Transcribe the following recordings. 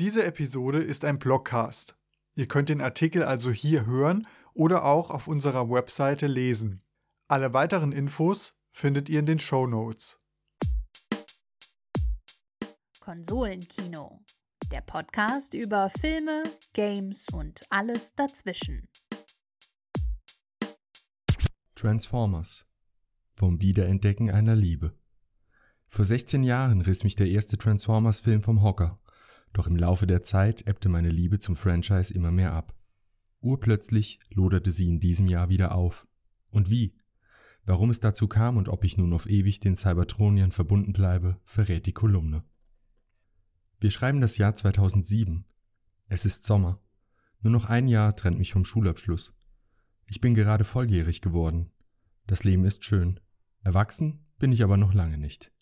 Diese Episode ist ein Blogcast. Ihr könnt den Artikel also hier hören oder auch auf unserer Webseite lesen. Alle weiteren Infos findet ihr in den Show Notes. Konsolenkino. Der Podcast über Filme, Games und alles dazwischen. Transformers. Vom Wiederentdecken einer Liebe. Vor 16 Jahren riss mich der erste Transformers-Film vom Hocker. Doch im Laufe der Zeit ebbte meine Liebe zum Franchise immer mehr ab. Urplötzlich loderte sie in diesem Jahr wieder auf. Und wie? Warum es dazu kam und ob ich nun auf ewig den Cybertroniern verbunden bleibe, verrät die Kolumne. Wir schreiben das Jahr 2007. Es ist Sommer. Nur noch ein Jahr trennt mich vom Schulabschluss. Ich bin gerade volljährig geworden. Das Leben ist schön. Erwachsen bin ich aber noch lange nicht.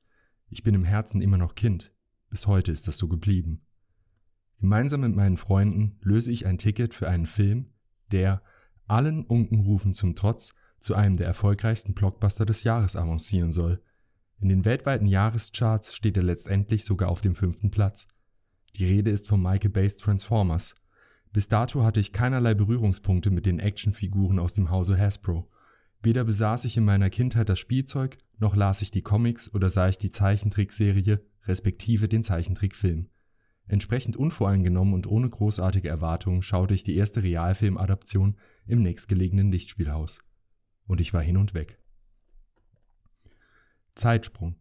Ich bin im Herzen immer noch Kind. Bis heute ist das so geblieben. Gemeinsam mit meinen Freunden löse ich ein Ticket für einen Film, der, allen Unkenrufen zum Trotz, zu einem der erfolgreichsten Blockbuster des Jahres avancieren soll. In den weltweiten Jahrescharts steht er letztendlich sogar auf dem fünften Platz. Die Rede ist von Michael Bays Transformers. Bis dato hatte ich keinerlei Berührungspunkte mit den Actionfiguren aus dem Hause Hasbro. Weder besaß ich in meiner Kindheit das Spielzeug, noch las ich die Comics oder sah ich die Zeichentrickserie, respektive den Zeichentrickfilm. Entsprechend unvoreingenommen und ohne großartige Erwartungen schaute ich die erste Realfilmadaption im nächstgelegenen Lichtspielhaus. Und ich war hin und weg. Zeitsprung.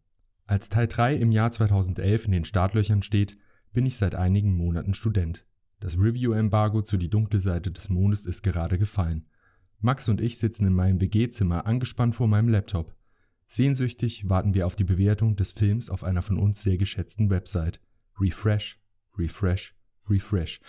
Als Teil 3 im Jahr 2011 in den Startlöchern steht, bin ich seit einigen Monaten Student. Das Review-Embargo zu Die dunkle Seite des Mondes ist gerade gefallen. Max und ich sitzen in meinem WG-Zimmer angespannt vor meinem Laptop. Sehnsüchtig warten wir auf die Bewertung des Films auf einer von uns sehr geschätzten Website. Refresh, refresh, refresh.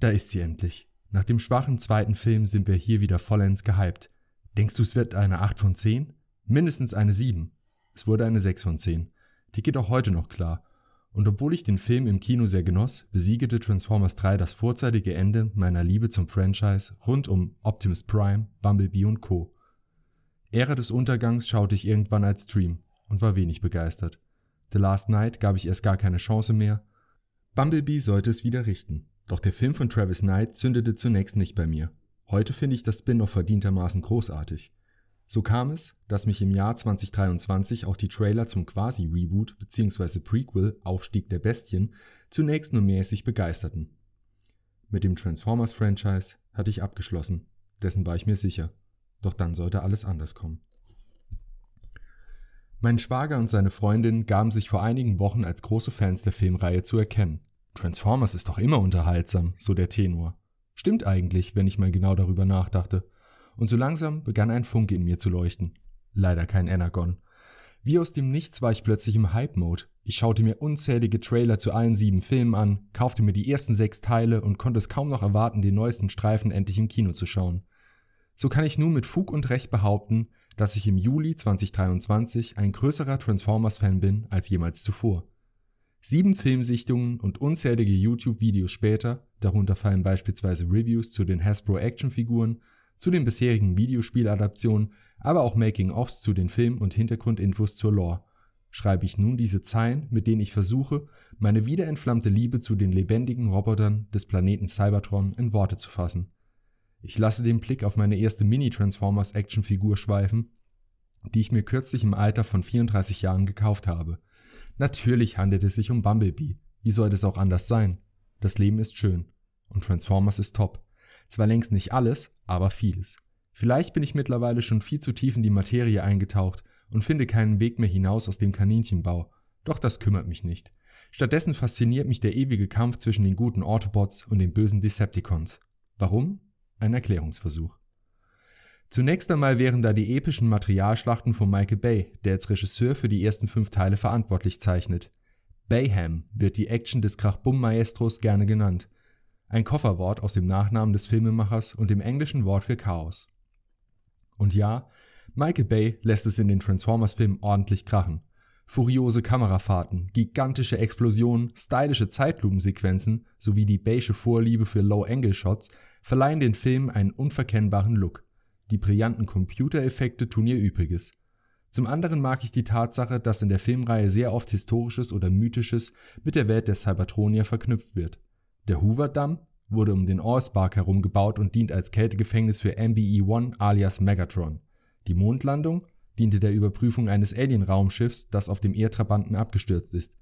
Da ist sie endlich. Nach dem schwachen zweiten Film sind wir hier wieder vollends gehypt. Denkst du, es wird eine 8 von 10? Mindestens eine 7. Es wurde eine 6 von 10. Die geht auch heute noch klar. Und obwohl ich den Film im Kino sehr genoss, besiegete Transformers 3 das vorzeitige Ende meiner Liebe zum Franchise rund um Optimus Prime, Bumblebee und Co. Ära des Untergangs schaute ich irgendwann als Stream und war wenig begeistert. The Last Night gab ich erst gar keine Chance mehr. Bumblebee sollte es wieder richten. Doch der Film von Travis Knight zündete zunächst nicht bei mir. Heute finde ich das Spin-off verdientermaßen großartig. So kam es, dass mich im Jahr 2023 auch die Trailer zum Quasi-Reboot bzw. Prequel Aufstieg der Bestien zunächst nur mäßig begeisterten. Mit dem Transformers-Franchise hatte ich abgeschlossen, dessen war ich mir sicher. Doch dann sollte alles anders kommen. Mein Schwager und seine Freundin gaben sich vor einigen Wochen als große Fans der Filmreihe zu erkennen. Transformers ist doch immer unterhaltsam, so der Tenor. Stimmt eigentlich, wenn ich mal genau darüber nachdachte. Und so langsam begann ein Funke in mir zu leuchten. Leider kein Energon. Wie aus dem Nichts war ich plötzlich im Hype-Mode. Ich schaute mir unzählige Trailer zu allen sieben Filmen an, kaufte mir die ersten sechs Teile und konnte es kaum noch erwarten, den neuesten Streifen endlich im Kino zu schauen. So kann ich nun mit Fug und Recht behaupten, dass ich im Juli 2023 ein größerer Transformers-Fan bin als jemals zuvor. Sieben Filmsichtungen und unzählige YouTube-Videos später, darunter fallen beispielsweise Reviews zu den Hasbro Actionfiguren, zu den bisherigen Videospieladaptionen, aber auch Making-ofs zu den Film- und Hintergrundinfos zur Lore, schreibe ich nun diese Zeilen, mit denen ich versuche, meine wiederentflammte Liebe zu den lebendigen Robotern des Planeten Cybertron in Worte zu fassen. Ich lasse den Blick auf meine erste Mini-Transformers-Actionfigur schweifen, die ich mir kürzlich im Alter von 34 Jahren gekauft habe – Natürlich handelt es sich um Bumblebee. Wie soll es auch anders sein? Das Leben ist schön. Und Transformers ist top. Zwar längst nicht alles, aber vieles. Vielleicht bin ich mittlerweile schon viel zu tief in die Materie eingetaucht und finde keinen Weg mehr hinaus aus dem Kaninchenbau. Doch das kümmert mich nicht. Stattdessen fasziniert mich der ewige Kampf zwischen den guten Autobots und den bösen Decepticons. Warum? Ein Erklärungsversuch. Zunächst einmal wären da die epischen Materialschlachten von Michael Bay, der als Regisseur für die ersten fünf Teile verantwortlich zeichnet. Bayham wird die Action des Krach-Bumm-Maestros gerne genannt. Ein Kofferwort aus dem Nachnamen des Filmemachers und dem englischen Wort für Chaos. Und ja, Michael Bay lässt es in den Transformers-Filmen ordentlich krachen. Furiose Kamerafahrten, gigantische Explosionen, stylische Zeitlupensequenzen sowie die beige Vorliebe für Low-Angle-Shots verleihen den Film einen unverkennbaren Look. Die brillanten Computereffekte tun ihr Übriges. Zum anderen mag ich die Tatsache, dass in der Filmreihe sehr oft Historisches oder Mythisches mit der Welt der Cybertronier verknüpft wird. Der Hoover-Damm wurde um den Allspark herum gebaut und dient als Kältegefängnis für MBE-1 alias Megatron. Die Mondlandung diente der Überprüfung eines Alien-Raumschiffs, das auf dem Erdtrabanten abgestürzt ist.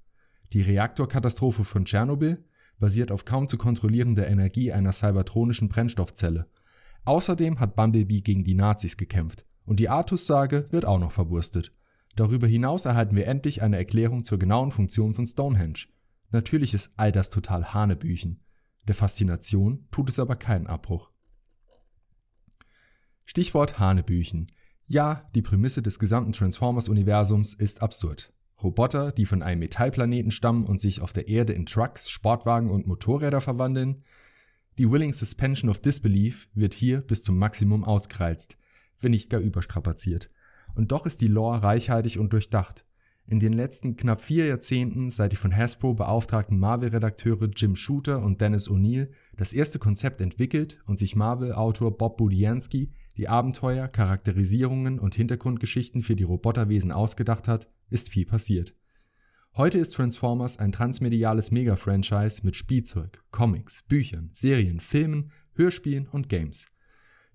Die Reaktorkatastrophe von Tschernobyl basiert auf kaum zu kontrollierender Energie einer cybertronischen Brennstoffzelle. Außerdem hat Bumblebee gegen die Nazis gekämpft. Und die Artus-Sage wird auch noch verwurstet. Darüber hinaus erhalten wir endlich eine Erklärung zur genauen Funktion von Stonehenge. Natürlich ist all das total Hanebüchen. Der Faszination tut es aber keinen Abbruch. Stichwort Hanebüchen. Ja, die Prämisse des gesamten Transformers-Universums ist absurd. Roboter, die von einem Metallplaneten stammen und sich auf der Erde in Trucks, Sportwagen und Motorräder verwandeln. Die Willing Suspension of Disbelief wird hier bis zum Maximum ausgereizt, wenn nicht gar überstrapaziert. Und doch ist die Lore reichhaltig und durchdacht. In den letzten knapp vier Jahrzehnten seit die von Hasbro beauftragten Marvel-Redakteure Jim Shooter und Dennis O'Neill das erste Konzept entwickelt und sich Marvel-Autor Bob Budiansky die Abenteuer, Charakterisierungen und Hintergrundgeschichten für die Roboterwesen ausgedacht hat, ist viel passiert. Heute ist Transformers ein transmediales Mega-Franchise mit Spielzeug, Comics, Büchern, Serien, Filmen, Hörspielen und Games.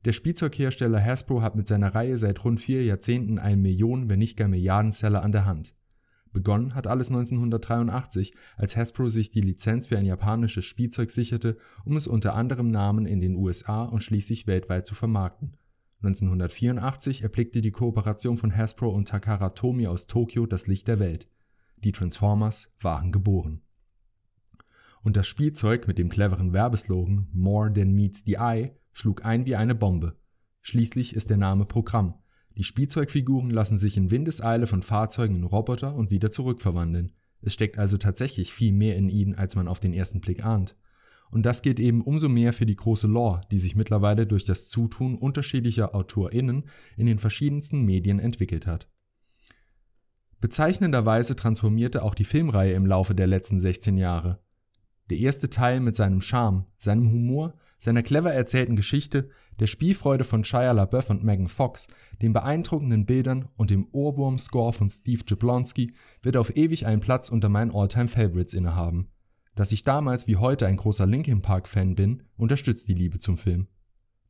Der Spielzeughersteller Hasbro hat mit seiner Reihe seit rund vier Jahrzehnten einen Millionen, wenn nicht gar Milliardenseller an der Hand. Begonnen hat alles 1983, als Hasbro sich die Lizenz für ein japanisches Spielzeug sicherte, um es unter anderem Namen in den USA und schließlich weltweit zu vermarkten. 1984 erblickte die Kooperation von Hasbro und Takara Tomy aus Tokio das Licht der Welt. Die Transformers waren geboren. Und das Spielzeug mit dem cleveren Werbeslogan More Than Meets the Eye schlug ein wie eine Bombe. Schließlich ist der Name Programm. Die Spielzeugfiguren lassen sich in Windeseile von Fahrzeugen in Roboter und wieder zurückverwandeln. Es steckt also tatsächlich viel mehr in ihnen, als man auf den ersten Blick ahnt. Und das gilt eben umso mehr für die große Lore, die sich mittlerweile durch das Zutun unterschiedlicher AutorInnen in den verschiedensten Medien entwickelt hat. Bezeichnenderweise transformierte auch die Filmreihe im Laufe der letzten 16 Jahre. Der erste Teil mit seinem Charme, seinem Humor, seiner clever erzählten Geschichte, der Spielfreude von Shia LaBeouf und Megan Fox, den beeindruckenden Bildern und dem Ohrwurm-Score von Steve Jablonski wird auf ewig einen Platz unter meinen All-Time-Favorites innehaben. Dass ich damals wie heute ein großer Linkin Park-Fan bin, unterstützt die Liebe zum Film.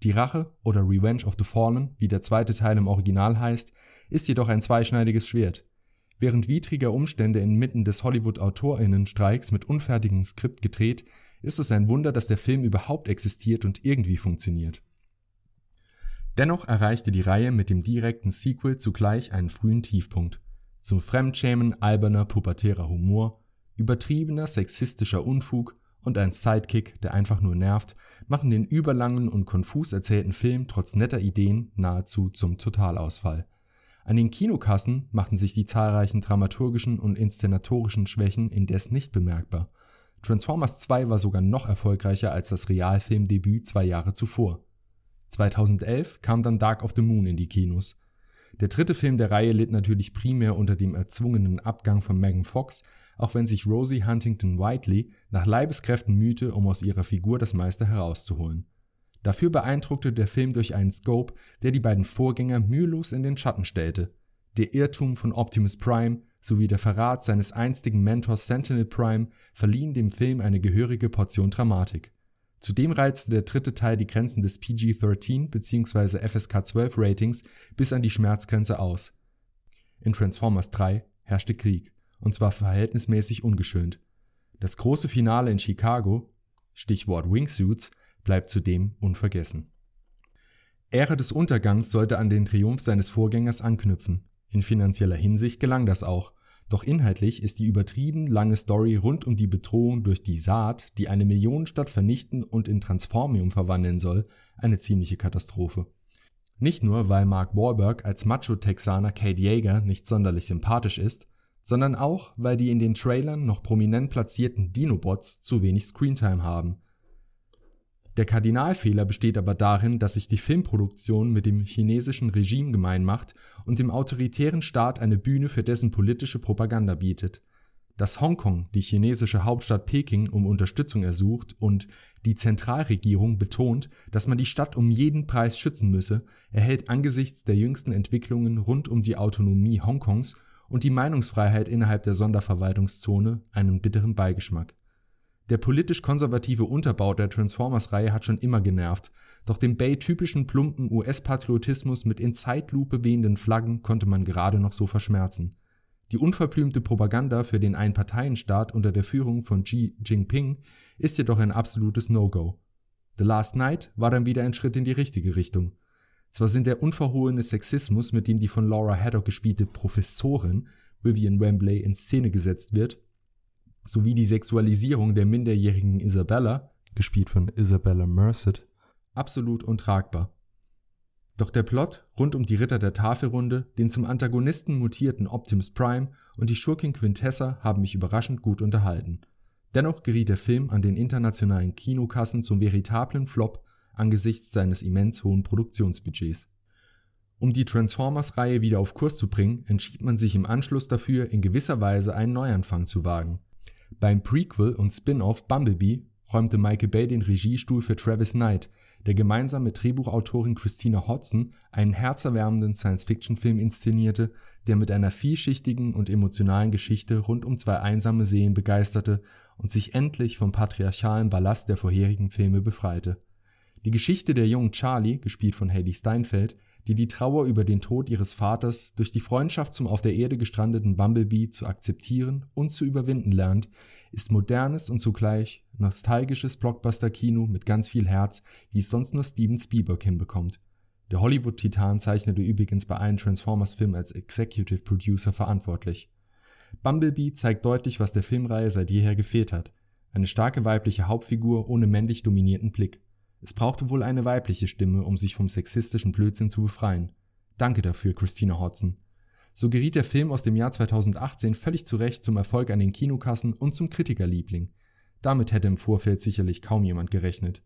Die Rache oder Revenge of the Fallen, wie der zweite Teil im Original heißt, ist jedoch ein zweischneidiges Schwert. Während widriger Umstände inmitten des Hollywood-AutorInnen-Streiks mit unfertigem Skript gedreht, ist es ein Wunder, dass der Film überhaupt existiert und irgendwie funktioniert. Dennoch erreichte die Reihe mit dem direkten Sequel zugleich einen frühen Tiefpunkt. Zum Fremdschämen alberner pubertärer Humor Übertriebener sexistischer Unfug und ein Sidekick, der einfach nur nervt, machen den überlangen und konfus erzählten Film trotz netter Ideen nahezu zum Totalausfall. An den Kinokassen machten sich die zahlreichen dramaturgischen und inszenatorischen Schwächen indes nicht bemerkbar. Transformers 2 war sogar noch erfolgreicher als das Realfilmdebüt zwei Jahre zuvor. 2011 kam dann Dark of the Moon in die Kinos. Der dritte Film der Reihe litt natürlich primär unter dem erzwungenen Abgang von Megan Fox, auch wenn sich Rosie Huntington Whiteley nach Leibeskräften mühte, um aus ihrer Figur das meiste herauszuholen. Dafür beeindruckte der Film durch einen Scope, der die beiden Vorgänger mühelos in den Schatten stellte. Der Irrtum von Optimus Prime sowie der Verrat seines einstigen Mentors Sentinel Prime verliehen dem Film eine gehörige Portion Dramatik. Zudem reizte der dritte Teil die Grenzen des PG-13 bzw. FSK 12 Ratings bis an die Schmerzgrenze aus. In Transformers 3 herrschte Krieg und zwar verhältnismäßig ungeschönt. Das große Finale in Chicago, Stichwort Wingsuits, bleibt zudem unvergessen. Ära des Untergangs sollte an den Triumph seines Vorgängers anknüpfen. In finanzieller Hinsicht gelang das auch, doch inhaltlich ist die übertrieben lange Story rund um die Bedrohung durch die Saat, die eine Millionenstadt vernichten und in Transformium verwandeln soll, eine ziemliche Katastrophe. Nicht nur, weil Mark Wahlberg als Macho-Texaner Kate Yeager nicht sonderlich sympathisch ist, sondern auch, weil die in den Trailern noch prominent platzierten Dinobots zu wenig Screentime haben. Der Kardinalfehler besteht aber darin, dass sich die Filmproduktion mit dem chinesischen Regime gemein macht und dem autoritären Staat eine Bühne für dessen politische Propaganda bietet. Dass Hongkong die chinesische Hauptstadt Peking um Unterstützung ersucht und die Zentralregierung betont, dass man die Stadt um jeden Preis schützen müsse, erhält angesichts der jüngsten Entwicklungen rund um die Autonomie Hongkongs und die Meinungsfreiheit innerhalb der Sonderverwaltungszone einen bitteren Beigeschmack. Der politisch konservative Unterbau der Transformers-Reihe hat schon immer genervt, doch den Bay-typischen plumpen US-Patriotismus mit in Zeitlupe wehenden Flaggen konnte man gerade noch so verschmerzen. Die unverblümte Propaganda für den Einparteienstaat unter der Führung von Xi Jinping ist jedoch ein absolutes No-Go. The Last Night war dann wieder ein Schritt in die richtige Richtung. Zwar sind der unverhohlene Sexismus, mit dem die von Laura Haddock gespielte Professorin Vivian Wembley in Szene gesetzt wird, sowie die Sexualisierung der minderjährigen Isabella, gespielt von Isabella Merced, absolut untragbar. Doch der Plot rund um die Ritter der Tafelrunde, den zum Antagonisten mutierten Optimus Prime und die Schurkin Quintessa haben mich überraschend gut unterhalten. Dennoch geriet der Film an den internationalen Kinokassen zum veritablen Flop angesichts seines immens hohen Produktionsbudgets. Um die Transformers-Reihe wieder auf Kurs zu bringen, entschied man sich im Anschluss dafür, in gewisser Weise einen Neuanfang zu wagen. Beim Prequel und Spin-off Bumblebee räumte Michael Bay den Regiestuhl für Travis Knight, der gemeinsam mit Drehbuchautorin Christina Hodson einen herzerwärmenden Science-Fiction-Film inszenierte, der mit einer vielschichtigen und emotionalen Geschichte rund um zwei einsame Seelen begeisterte und sich endlich vom patriarchalen Ballast der vorherigen Filme befreite. Die Geschichte der jungen Charlie, gespielt von Hailee Steinfeld, die die Trauer über den Tod ihres Vaters durch die Freundschaft zum auf der Erde gestrandeten Bumblebee zu akzeptieren und zu überwinden lernt, ist modernes und zugleich nostalgisches Blockbuster-Kino mit ganz viel Herz, wie es sonst nur Steven Spielberg hinbekommt. Der Hollywood-Titan zeichnete übrigens bei allen Transformers-Filmen als Executive Producer verantwortlich. Bumblebee zeigt deutlich, was der Filmreihe seit jeher gefehlt hat. Eine starke weibliche Hauptfigur ohne männlich dominierten Blick. Es brauchte wohl eine weibliche Stimme, um sich vom sexistischen Blödsinn zu befreien. Danke dafür, Christina Hodson. So geriet der Film aus dem Jahr 2018 völlig zu Recht zum Erfolg an den Kinokassen und zum Kritikerliebling. Damit hätte im Vorfeld sicherlich kaum jemand gerechnet.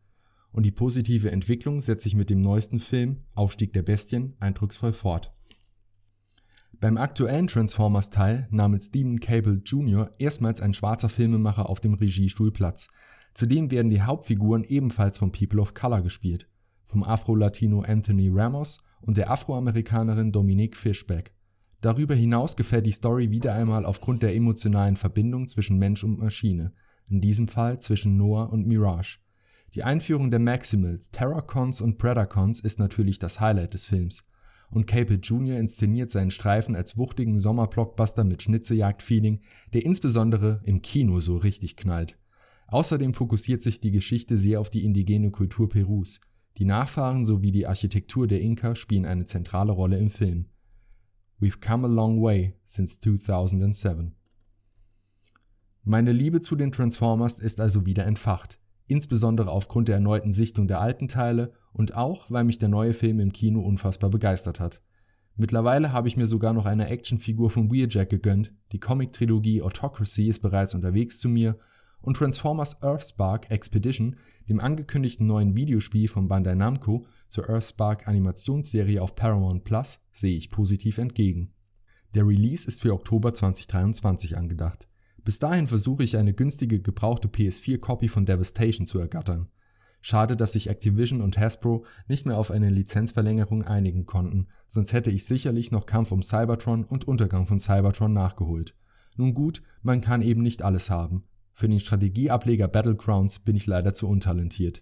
Und die positive Entwicklung setzt sich mit dem neuesten Film, Aufstieg der Bestien, eindrucksvoll fort. Beim aktuellen Transformers-Teil nahm mit Stephen Cable Jr. erstmals ein schwarzer Filmemacher auf dem Regiestuhl Platz. Zudem werden die Hauptfiguren ebenfalls von People of Color gespielt, vom Afro-Latino Anthony Ramos und der Afroamerikanerin Dominique Fishback. Darüber hinaus gefällt die Story wieder einmal aufgrund der emotionalen Verbindung zwischen Mensch und Maschine, in diesem Fall zwischen Noah und Mirage. Die Einführung der Maximals, Terracons und Predacons ist natürlich das Highlight des Films. Und Cable Jr. inszeniert seinen Streifen als wuchtigen Sommerblockbuster mit Schnitzejagd-Feeling, der insbesondere im Kino so richtig knallt. Außerdem fokussiert sich die Geschichte sehr auf die indigene Kultur Perus. Die Nachfahren sowie die Architektur der Inka spielen eine zentrale Rolle im Film. We've come a long way since 2007. Meine Liebe zu den Transformers ist also wieder entfacht, insbesondere aufgrund der erneuten Sichtung der alten Teile und auch, weil mich der neue Film im Kino unfassbar begeistert hat. Mittlerweile habe ich mir sogar noch eine Actionfigur von Wheeljack gegönnt, die Comic-Trilogie Autocracy ist bereits unterwegs zu mir und Transformers Earthspark Expedition, dem angekündigten neuen Videospiel von Bandai Namco zur Earthspark Animationsserie auf Paramount Plus, sehe ich positiv entgegen. Der Release ist für Oktober 2023 angedacht. Bis dahin versuche ich eine günstige gebrauchte PS4-Copy von Devastation zu ergattern. Schade, dass sich Activision und Hasbro nicht mehr auf eine Lizenzverlängerung einigen konnten, sonst hätte ich sicherlich noch Kampf um Cybertron und Untergang von Cybertron nachgeholt. Nun gut, man kann eben nicht alles haben, für den Strategieableger Battlegrounds bin ich leider zu untalentiert.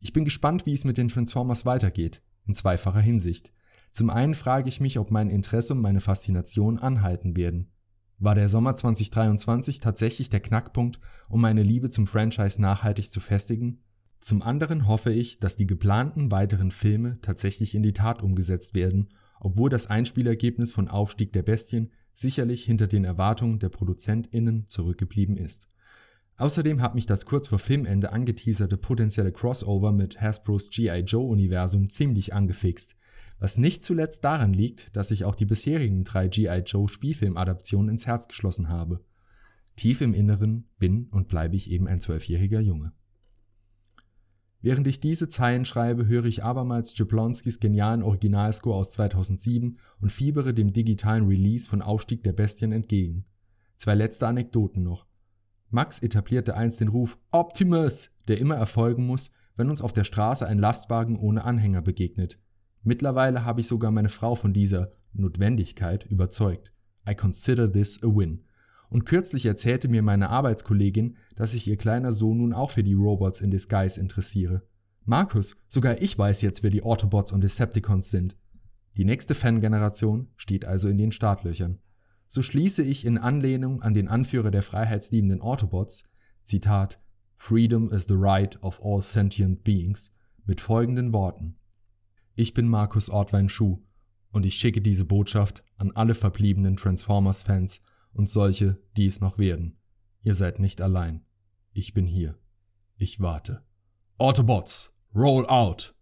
Ich bin gespannt, wie es mit den Transformers weitergeht, in zweifacher Hinsicht. Zum einen frage ich mich, ob mein Interesse und meine Faszination anhalten werden. War der Sommer 2023 tatsächlich der Knackpunkt, um meine Liebe zum Franchise nachhaltig zu festigen? Zum anderen hoffe ich, dass die geplanten weiteren Filme tatsächlich in die Tat umgesetzt werden, obwohl das Einspielergebnis von Aufstieg der Bestien sicherlich hinter den Erwartungen der ProduzentInnen zurückgeblieben ist. Außerdem hat mich das kurz vor Filmende angeteaserte potenzielle Crossover mit Hasbros G.I. Joe-Universum ziemlich angefixt, was nicht zuletzt daran liegt, dass ich auch die bisherigen drei G.I. Joe-Spielfilmadaptionen ins Herz geschlossen habe. Tief im Inneren bin und bleibe ich eben ein zwölfjähriger Junge. Während ich diese Zeilen schreibe, höre ich abermals Jablonskis genialen Originalscore aus 2007 und fiebere dem digitalen Release von Aufstieg der Bestien entgegen. Zwei letzte Anekdoten noch. Max etablierte einst den Ruf Optimus, der immer erfolgen muss, wenn uns auf der Straße ein Lastwagen ohne Anhänger begegnet. Mittlerweile habe ich sogar meine Frau von dieser Notwendigkeit überzeugt. I consider this a win. Und kürzlich erzählte mir meine Arbeitskollegin, dass sich ihr kleiner Sohn nun auch für die Robots in Disguise interessiere. Markus, sogar ich weiß jetzt, wer die Autobots und Decepticons sind. Die nächste Fangeneration steht also in den Startlöchern. So schließe ich in Anlehnung an den Anführer der freiheitsliebenden Autobots, Zitat, Freedom is the right of all sentient beings, mit folgenden Worten. Ich bin Markus Ortwein-Schuh und ich schicke diese Botschaft an alle verbliebenen Transformers-Fans und solche, die es noch werden. Ihr seid nicht allein. Ich bin hier. Ich warte. Autobots, roll out!